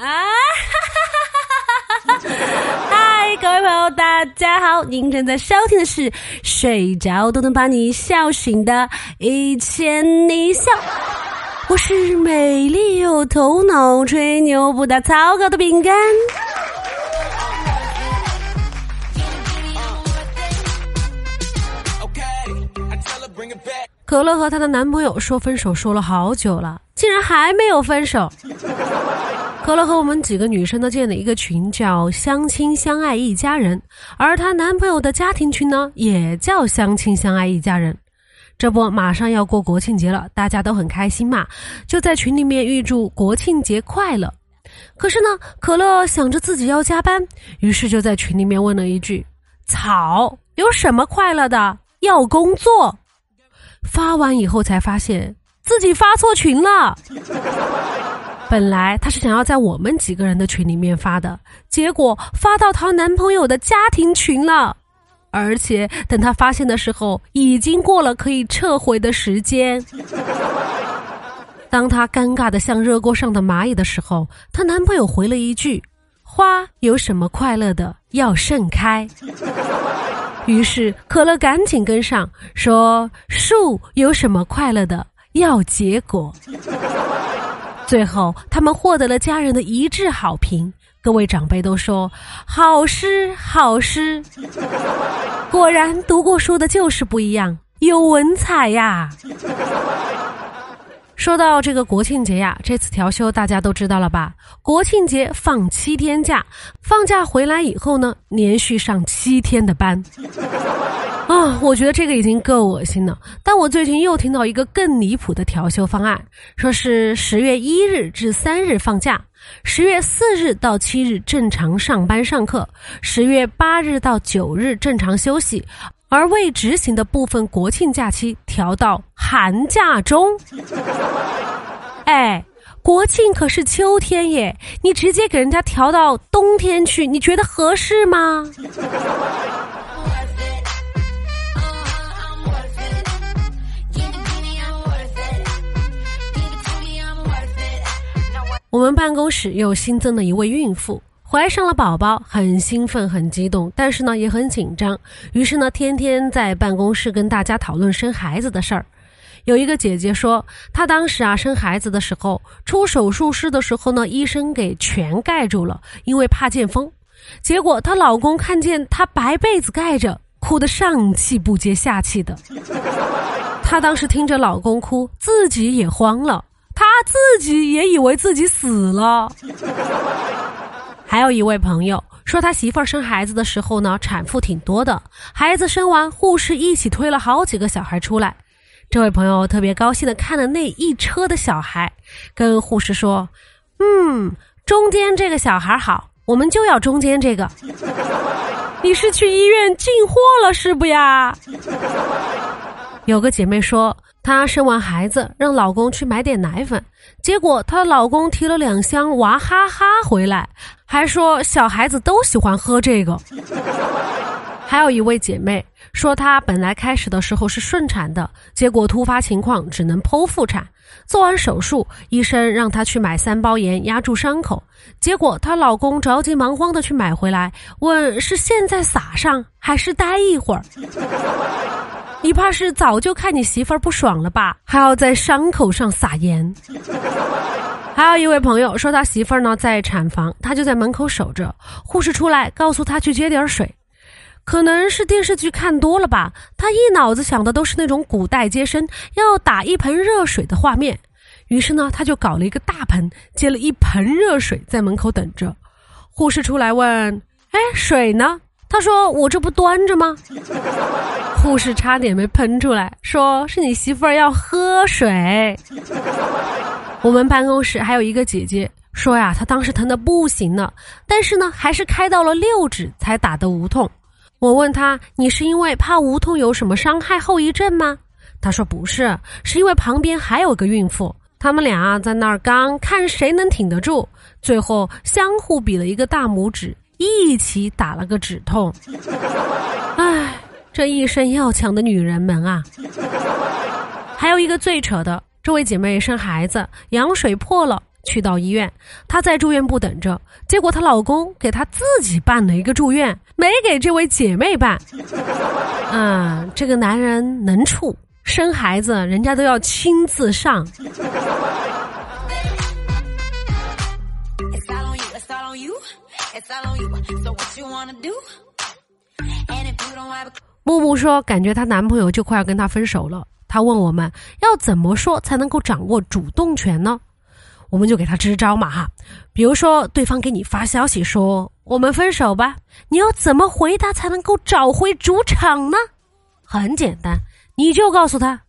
啊！嗨，各位朋友，大家好！您正在收听的是睡着都能把你笑醒的《一千你笑》，我是美丽又头脑、吹牛不打草稿的饼干。可乐和她的男朋友说分手说了好久了，竟然还没有分手。可乐和我们几个女生都建了一个群，叫“相亲相爱一家人”，而她男朋友的家庭群呢，也叫“相亲相爱一家人”。这不，马上要过国庆节了，大家都很开心嘛，就在群里面预祝国庆节快乐。可是呢，可乐想着自己要加班，于是就在群里面问了一句：“草有什么快乐的？要工作。”发完以后才发现自己发错群了。本来她是想要在我们几个人的群里面发的，结果发到她男朋友的家庭群了。而且等她发现的时候，已经过了可以撤回的时间。当她尴尬的像热锅上的蚂蚁的时候，她男朋友回了一句：“花有什么快乐的？要盛开。”于是可乐赶紧跟上，说：“树有什么快乐的？要结果。”最后他们获得了家人的一致好评，各位长辈都说：“好诗，好诗。”果然读过书的就是不一样，有文采呀。说到这个国庆节呀，这次调休大家都知道了吧？国庆节放七天假，放假回来以后呢，连续上七天的班。啊，我觉得这个已经够恶心了。但我最近又听到一个更离谱的调休方案，说是十月一日至三日放假，十月四日到七日正常上班上课，十月八日到九日正常休息。而未执行的部分国庆假期调到寒假中。哎，国庆可是秋天耶，你直接给人家调到冬天去，你觉得合适吗？我们办公室又新增了一位孕妇。怀上了宝宝，很兴奋，很激动，但是呢也很紧张。于是呢，天天在办公室跟大家讨论生孩子的事儿。有一个姐姐说，她当时啊生孩子的时候，出手术室的时候呢，医生给全盖住了，因为怕见风。结果她老公看见她白被子盖着，哭得上气不接下气的。她当时听着老公哭，自己也慌了，他自己也以为自己死了。还有一位朋友说，他媳妇儿生孩子的时候呢，产妇挺多的，孩子生完，护士一起推了好几个小孩出来。这位朋友特别高兴的看了那一车的小孩，跟护士说：“嗯，中间这个小孩好，我们就要中间这个。你是去医院进货了是不呀？”有个姐妹说。她生完孩子，让老公去买点奶粉，结果她老公提了两箱娃哈哈回来，还说小孩子都喜欢喝这个。还有一位姐妹说，她本来开始的时候是顺产的，结果突发情况只能剖腹产。做完手术，医生让她去买三包盐压住伤口，结果她老公着急忙慌的去买回来，问是现在撒上还是待一会儿。你怕是早就看你媳妇儿不爽了吧？还要在伤口上撒盐。还有一位朋友说，他媳妇儿呢在产房，他就在门口守着。护士出来告诉他去接点水，可能是电视剧看多了吧，他一脑子想的都是那种古代接生要打一盆热水的画面。于是呢，他就搞了一个大盆，接了一盆热水在门口等着。护士出来问：“哎，水呢？”他说：“我这不端着吗？” 护士差点没喷出来，说是你媳妇儿要喝水。我们办公室还有一个姐姐说呀，她当时疼的不行了，但是呢，还是开到了六指才打的无痛。我问她，你是因为怕无痛有什么伤害后遗症吗？她说不是，是因为旁边还有个孕妇，他们俩在那儿刚看谁能挺得住，最后相互比了一个大拇指，一起打了个止痛。唉。这一身要强的女人们啊！还有一个最扯的，这位姐妹生孩子，羊水破了，去到医院，她在住院部等着，结果她老公给她自己办了一个住院，没给这位姐妹办。嗯，这个男人能处，生孩子人家都要亲自上。木木说：“感觉她男朋友就快要跟她分手了。”她问我们要怎么说才能够掌握主动权呢？我们就给她支招嘛哈，比如说对方给你发消息说“我们分手吧”，你要怎么回答才能够找回主场呢？很简单，你就告诉他：“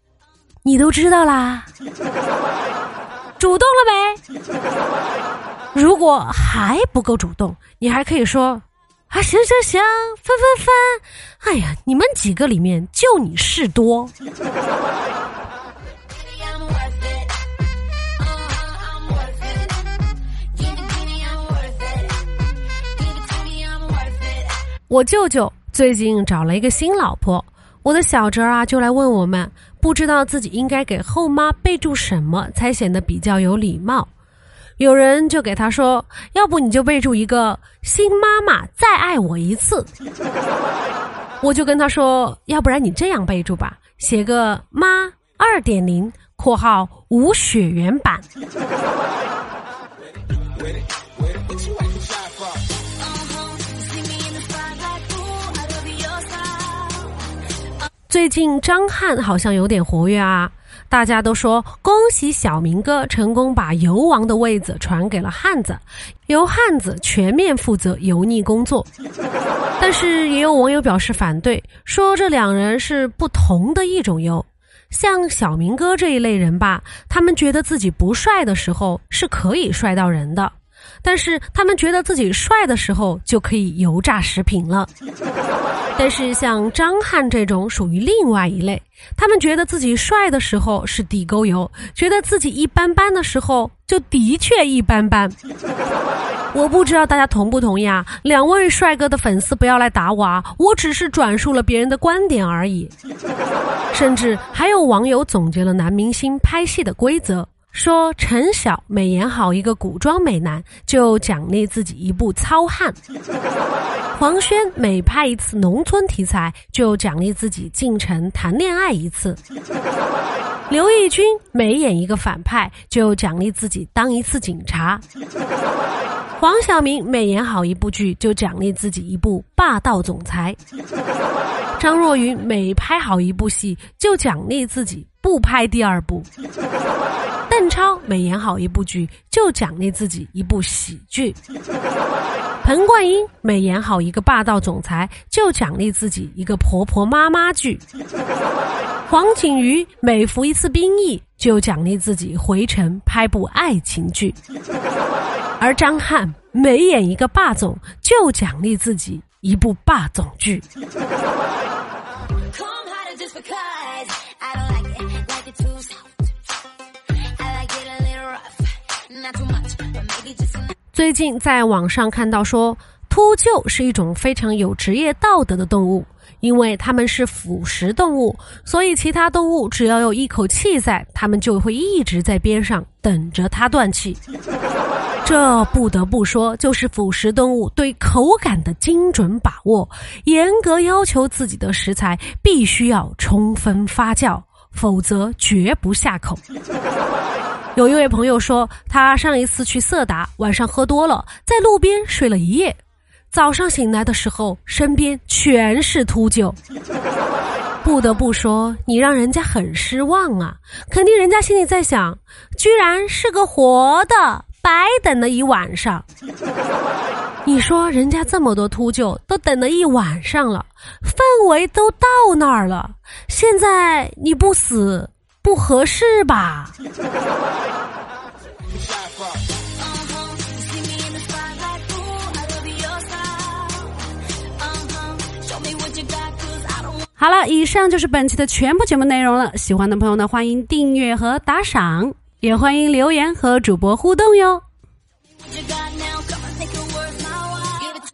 你都知道啦，主动了没？”如果还不够主动，你还可以说。啊，行行行，分分分！哎呀，你们几个里面就你事多。我舅舅最近找了一个新老婆，我的小侄儿啊就来问我们，不知道自己应该给后妈备注什么才显得比较有礼貌。有人就给他说：“要不你就备注一个新妈妈再爱我一次。”我就跟他说：“要不然你这样备注吧，写个妈二点零（括号无血缘版）。”最近张翰好像有点活跃啊。大家都说恭喜小明哥成功把油王的位子传给了汉子，由汉子全面负责油腻工作。但是也有网友表示反对，说这两人是不同的一种油。像小明哥这一类人吧，他们觉得自己不帅的时候是可以帅到人的。但是他们觉得自己帅的时候就可以油炸食品了，但是像张翰这种属于另外一类，他们觉得自己帅的时候是地沟油，觉得自己一般般的时候就的确一般般。我不知道大家同不同意啊？两位帅哥的粉丝不要来打我啊！我只是转述了别人的观点而已。甚至还有网友总结了男明星拍戏的规则。说陈晓每演好一个古装美男，就奖励自己一部糙汉；黄轩每拍一次农村题材，就奖励自己进城谈恋爱一次；刘奕君每演一个反派，就奖励自己当一次警察；黄晓明每演好一部剧，就奖励自己一部霸道总裁；张若昀每拍好一部戏，就奖励自己不拍第二部。邓超每演好一部剧，就奖励自己一部喜剧；彭冠英每演好一个霸道总裁，就奖励自己一个婆婆妈妈剧；黄景瑜每服一次兵役，就奖励自己回城拍部爱情剧；而张翰每演一个霸总，就奖励自己一部霸总剧。最近在网上看到说，秃鹫是一种非常有职业道德的动物，因为它们是腐食动物，所以其他动物只要有一口气在，它们就会一直在边上等着它断气。这不得不说，就是腐食动物对口感的精准把握，严格要求自己的食材必须要充分发酵，否则绝不下口。有一位朋友说，他上一次去色达，晚上喝多了，在路边睡了一夜，早上醒来的时候，身边全是秃鹫。不得不说，你让人家很失望啊！肯定人家心里在想，居然是个活的，白等了一晚上。你说人家这么多秃鹫都等了一晚上了，氛围都到那儿了，现在你不死？不合适吧？好了，以上就是本期的全部节目内容了。喜欢的朋友呢，欢迎订阅和打赏，也欢迎留言和主播互动哟。